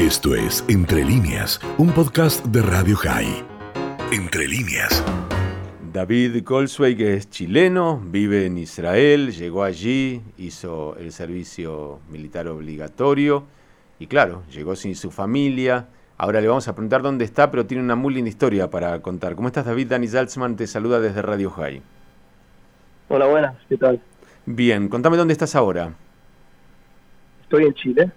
Esto es Entre líneas, un podcast de Radio High. Entre líneas. David Goldsweig es chileno, vive en Israel, llegó allí, hizo el servicio militar obligatorio y claro, llegó sin su familia. Ahora le vamos a preguntar dónde está, pero tiene una muy linda historia para contar. ¿Cómo estás, David? Dani Salzman te saluda desde Radio High. Hola, buenas, ¿qué tal? Bien, contame dónde estás ahora. Estoy en Chile.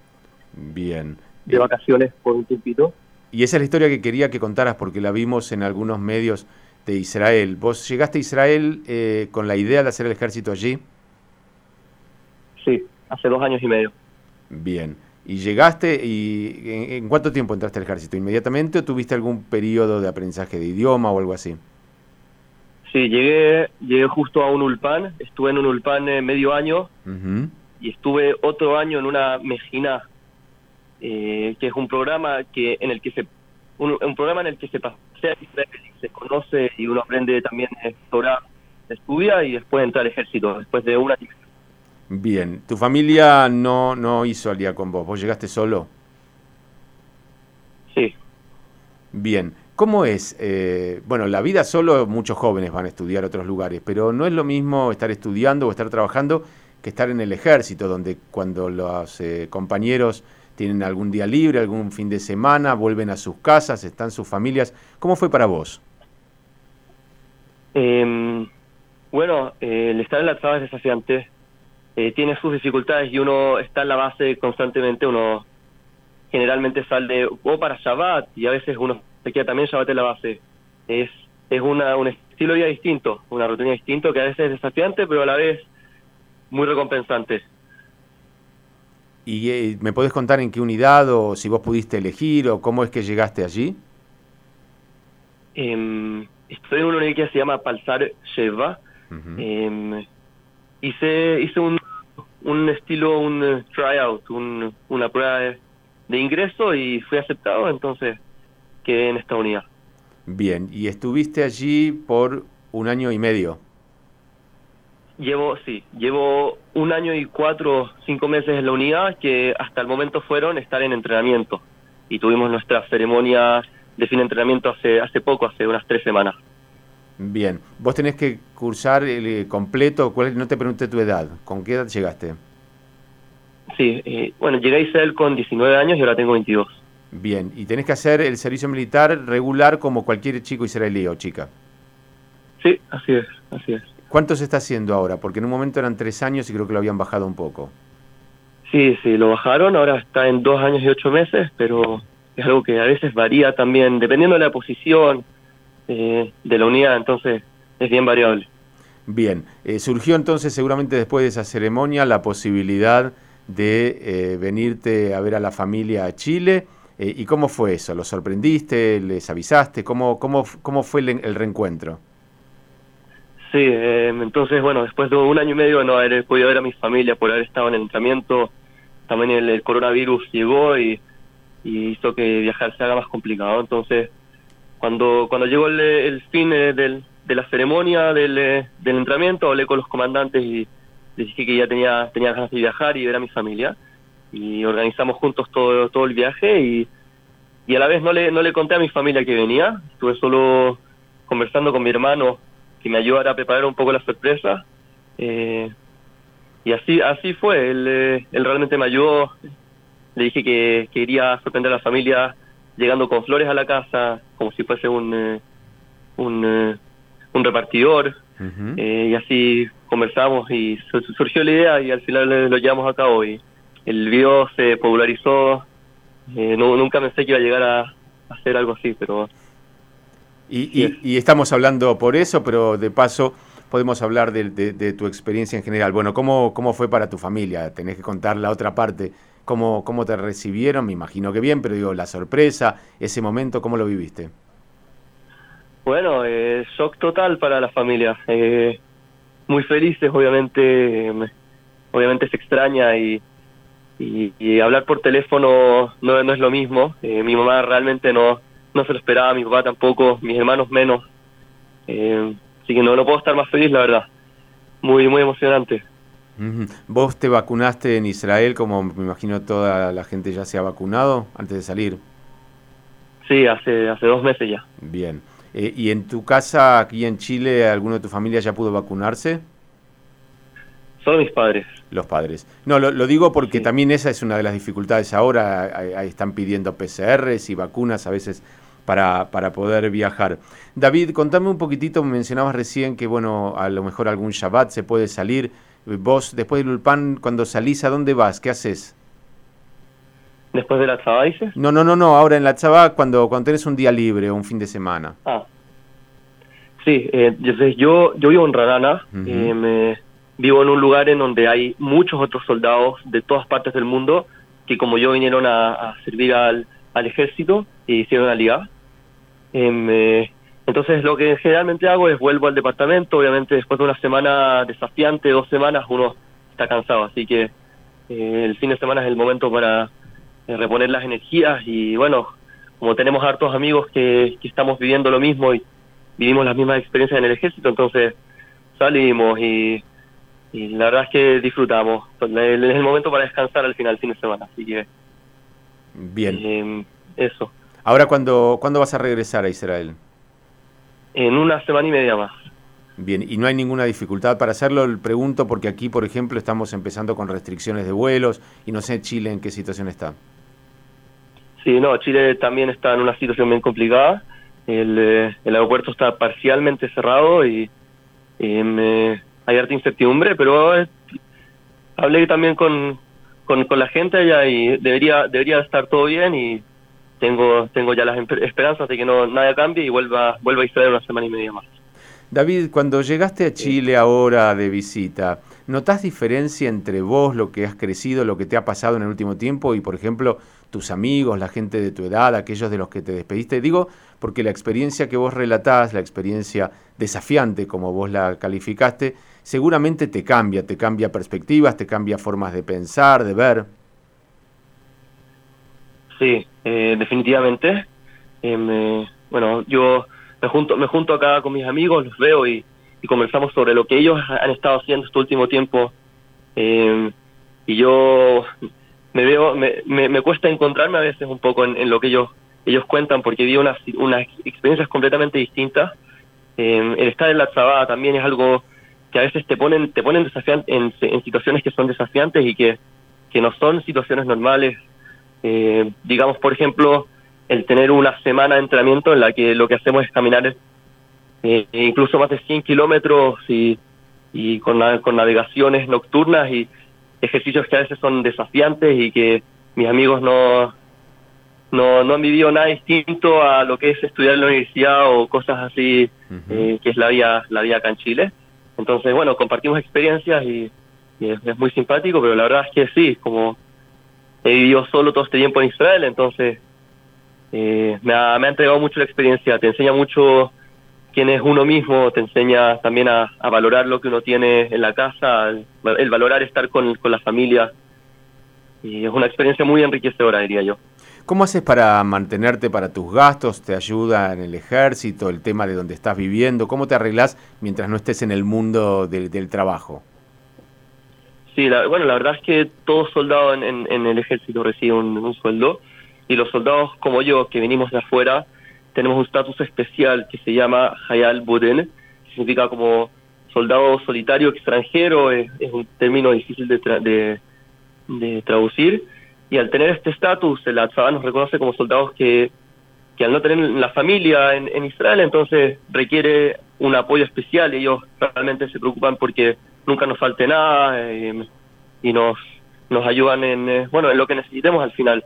Bien. De vacaciones por un tiempito. Y esa es la historia que quería que contaras porque la vimos en algunos medios de Israel. ¿Vos llegaste a Israel eh, con la idea de hacer el ejército allí? Sí, hace dos años y medio. Bien. ¿Y llegaste y en, cuánto tiempo entraste al ejército? ¿Inmediatamente o tuviste algún periodo de aprendizaje de idioma o algo así? Sí, llegué, llegué justo a un ulpan, estuve en un ulpan eh, medio año y estuve otro año en una mejina, eh, que es un programa que en el que se un, programa en el que se pasea se conoce y uno aprende también Torah, estudia y después entra al ejército, después de una Bien, ¿tu familia no, no hizo al día con vos? ¿Vos llegaste solo? Sí. Bien, ¿cómo es? Eh, bueno, la vida solo, muchos jóvenes van a estudiar a otros lugares, pero no es lo mismo estar estudiando o estar trabajando que estar en el ejército, donde cuando los eh, compañeros tienen algún día libre, algún fin de semana, vuelven a sus casas, están sus familias. ¿Cómo fue para vos? Em, bueno, eh, el estar en la traba es desafiante. Eh, tiene sus dificultades y uno está en la base constantemente. Uno generalmente sale o para Shabbat y a veces uno se queda también Shabbat en la base. Es, es una, un estilo de vida distinto, una rutina distinto que a veces es desafiante, pero a la vez muy recompensante. ¿Y eh, me podés contar en qué unidad o si vos pudiste elegir o cómo es que llegaste allí? Eh, estoy en una unidad que se llama Palsar Sheva. Em, hice hice un, un estilo, un eh, tryout, un, una prueba de, de, ingreso y fui aceptado, entonces quedé en esta unidad. Bien, y estuviste allí por un año y medio. Llevo, sí, llevo un año y cuatro, cinco meses en la unidad que hasta el momento fueron estar en entrenamiento y tuvimos nuestra ceremonia de fin de entrenamiento hace, hace poco, hace unas tres semanas. Bien, vos tenés que cursar el eh, completo, ¿cuál, no te pregunté tu edad, ¿con qué edad llegaste? Sí, eh, bueno, llegué a Israel con 19 años y ahora tengo 22. Bien, y tenés que hacer el servicio militar regular como cualquier chico israelí o chica. Sí, así es, así es. ¿Cuánto se está haciendo ahora? Porque en un momento eran tres años y creo que lo habían bajado un poco. Sí, sí, lo bajaron, ahora está en dos años y ocho meses, pero es algo que a veces varía también, dependiendo de la posición eh, de la unidad, entonces es bien variable. Bien, eh, surgió entonces seguramente después de esa ceremonia la posibilidad de eh, venirte a ver a la familia a Chile. ¿Y cómo fue eso? ¿Lo sorprendiste? ¿Les avisaste? ¿Cómo, cómo, cómo fue el reencuentro? Sí, em, entonces, bueno, después de un año y medio no haber podido ver a mi familia por haber estado en el entrenamiento, también el, coronavirus llegó y, hizo que viajar se haga más complicado. Entonces, cuando cuando llegó el, fin eh, del, de la ceremonia del, eh, del entrenamiento, hablé con los comandantes y les dije que ya tenía, tenía ganas de viajar y ver a mi familia. Y organizamos juntos todo, todo el viaje y, y a la vez no le, no le conté a mi familia que venía. Estuve solo conversando con mi hermano que me ayudara a preparar un poco la sorpresa. Eh, y así así fue, él, eh, él realmente me ayudó. Le dije que quería sorprender a la familia llegando con flores a la casa, como si fuese un, eh, un, un repartidor. y así conversamos y surgió la idea y al final lo llevamos a cabo. Y el video se popularizó. no, nunca pensé que iba a llegar a hacer algo así, pero y, estamos hablando por eso, pero de paso podemos hablar de, tu experiencia en general. Bueno, ¿cómo, ¿cómo fue para tu familia? Tenés que contar la otra parte. ¿Cómo, ¿Cómo te recibieron? Me imagino que bien, pero digo, la sorpresa, ese momento, ¿cómo lo viviste? Bueno, eh, shock total para la familia. Eh, muy felices, obviamente. obviamente se extraña y, y, hablar por teléfono no, no es lo mismo. Eh, mi mamá realmente no no se lo esperaba, mi papá tampoco, mis hermanos menos. Eh, así que no, no puedo estar más feliz, la verdad. Muy, muy emocionante. ¿Vos te vacunaste en Israel como me imagino toda la gente ya se ha vacunado antes de salir? Sí, hace, hace dos meses ya. Bien. Eh, ¿Y en tu casa, aquí en Chile, alguno de tu familia ya pudo vacunarse? Son mis padres. Los padres. No, lo, digo porque también esa es una de las dificultades ahora. están pidiendo PCRs y vacunas a veces para, para poder viajar. David, contame un poquitito, mencionabas recién que, bueno, a lo mejor algún Shabbat se puede salir. Vos, después del Ulpan, cuando salís, ¿a dónde vas? ¿Qué haces? ¿Después de la Tzabá, dices? No, no, no, no, ahora en la Tzabá, cuando, cuando tenés un día libre o un fin de semana. Ah. Sí, eh, yo, yo vivo en Ranana, eh, me, vivo en un lugar en donde hay muchos otros soldados de todas partes del mundo que como yo vinieron a, servir al, al, ejército y hicieron la liga. Em, eh, entonces lo que generalmente hago es vuelvo al departamento, obviamente después de una semana desafiante, dos semanas, uno está cansado, así que eh, el fin de semana es el momento para eh, reponer las energías y bueno, como tenemos hartos amigos que, que estamos viviendo lo mismo y vivimos las mismas experiencias en el ejército, entonces salimos y y la verdad es que disfrutamos. Es el momento para descansar al final, fin de semana, así que... Bien. Eh, eso. Ahora, ¿cuándo, ¿cuándo vas a regresar a Israel? En una semana y media más. Bien, ¿y no hay ninguna dificultad para hacerlo? Pregunto porque aquí, por ejemplo, estamos empezando con restricciones de vuelos y no sé Chile en qué situación está. Sí, no, Chile también está en una situación bien complicada. El, eh, el aeropuerto está parcialmente cerrado y, hay harta incertidumbre, pero eh, hablé también con, con, la gente allá y debería debería estar todo bien y tengo tengo ya las esperanzas de que no nada cambie y vuelva vuelva a Israel una semana y media más. David, cuando llegaste a Chile ahora de visita, ¿notás diferencia entre vos, lo que has crecido, lo que te ha pasado en el último tiempo y, por ejemplo, tus amigos, la gente de tu edad, aquellos de los que te despediste? Digo, porque la experiencia que vos relatás, la experiencia desafiante, como vos la calificaste, seguramente te cambia, te cambia perspectivas, te cambia formas de pensar, de ver. Sí, eh, definitivamente. Eh, bueno, yo me junto, me junto acá con mis amigos, los veo y, conversamos sobre lo que ellos han estado haciendo este último tiempo. Eh, y yo me veo, me, me, cuesta encontrarme a veces un poco en, lo que ellos ellos cuentan porque vi unas, unas experiencias completamente distintas. el estar en la Tzabá también es algo que a veces te ponen te ponen en, en, situaciones que son desafiantes y que, que no son situaciones normales. Eh, digamos, por ejemplo, el tener una semana de entrenamiento en la que lo que hacemos es caminar eh, incluso más de 100 kilómetros y, y con, con navegaciones nocturnas y ejercicios que a veces son desafiantes y que mis amigos no, no, no han vivido nada distinto a lo que es estudiar en la universidad o cosas así, eh, que es la vida, la vida acá en Chile. Entonces, bueno, compartimos experiencias y, es, muy simpático, pero la verdad es que sí, como he vivido solo todo este tiempo en Israel, entonces eh, me, ha, me ha entregado mucho la experiencia, te enseña mucho quién es uno mismo, te enseña también a, valorar lo que uno tiene en la casa, el, valorar estar con, con la familia, y es una experiencia muy enriquecedora, diría yo. ¿Cómo haces para mantenerte para tus gastos? ¿Te ayuda en el ejército, el tema de donde estás viviendo? ¿Cómo te arreglas mientras no estés en el mundo del, trabajo? Sí, bueno, la verdad es que todo soldado en, el ejército recibe un, sueldo y los soldados como yo, que venimos de afuera, tenemos un estatus especial que se llama Hayal Buden, significa como soldado solitario extranjero, es, un término difícil de, de traducir y al tener este estatus, el Atzabá nos reconoce como soldados que, que al no tener la familia en, Israel, entonces requiere un apoyo especial. Ellos realmente se preocupan porque nunca nos falte nada eh, y nos, nos ayudan en, eh, bueno, en lo que necesitemos al final.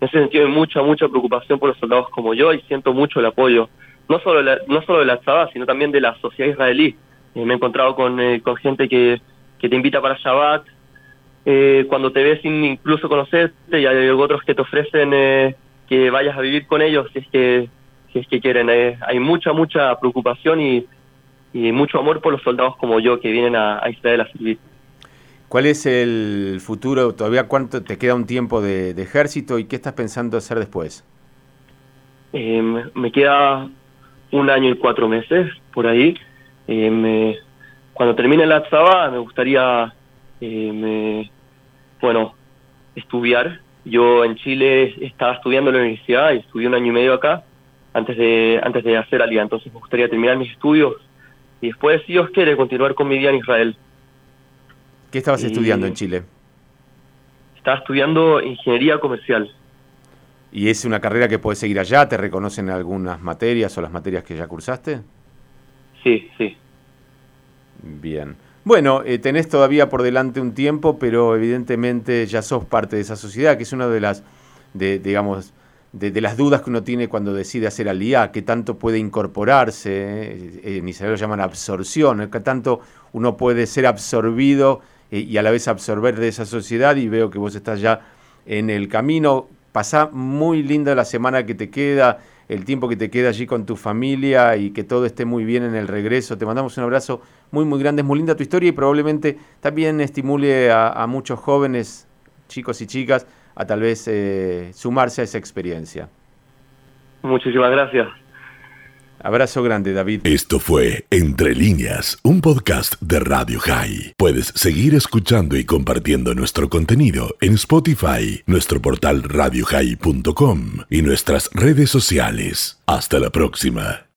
En ese sentido hay mucha, mucha preocupación por los soldados como yo y siento mucho el apoyo, no solo, no solo de la Atzabá, sino también de la sociedad israelí. Eh, me he encontrado con, con gente que, que te invita para Shabbat, eh, cuando te ves sin incluso conocerte y hay otros que te ofrecen eh, que vayas a vivir con ellos si es que si es que quieren hay mucha mucha preocupación y, y, mucho amor por los soldados como yo que vienen a, Israel a servir ¿Cuál es el futuro? ¿Todavía cuánto te queda un tiempo de, ejército y qué estás pensando hacer después? me queda un año y cuatro meses por ahí. cuando termine la Tzaba me gustaría eh, me, bueno, estudiar. Yo en Chile estaba estudiando en la universidad y estudié un año y medio acá antes de antes de hacer Alía. Entonces me gustaría terminar mis estudios y después, si Dios quiere, continuar con mi vida en Israel. ¿Qué estabas estudiando en Chile? Estaba estudiando ingeniería comercial. ¿Y es una carrera que puedes seguir allá? ¿Te reconocen algunas materias o las materias que ya cursaste? Sí, sí. Bien. Bueno, eh, tenés todavía por delante un tiempo, pero evidentemente ya sos parte de esa sociedad, que es una de las, de, digamos, de, las dudas que uno tiene cuando decide hacer alía, que tanto puede incorporarse, eh, en Israel lo llaman absorción, que tanto uno puede ser absorbido eh, y a la vez absorber de esa sociedad, y veo que vos estás ya en el camino. Pasá muy linda la semana que te queda, el tiempo que te queda allí con tu familia y que todo esté muy bien en el regreso. Te mandamos un abrazo muy, muy grande. Es muy linda tu historia y probablemente también estimule a, muchos jóvenes, chicos y chicas, a tal vez eh, sumarse a esa experiencia. Muchísimas gracias. Abrazo grande, David. Esto fue Entre líneas, un podcast de Radio High. Puedes seguir escuchando y compartiendo nuestro contenido en Spotify, nuestro portal radiohigh.com y nuestras redes sociales. Hasta la próxima.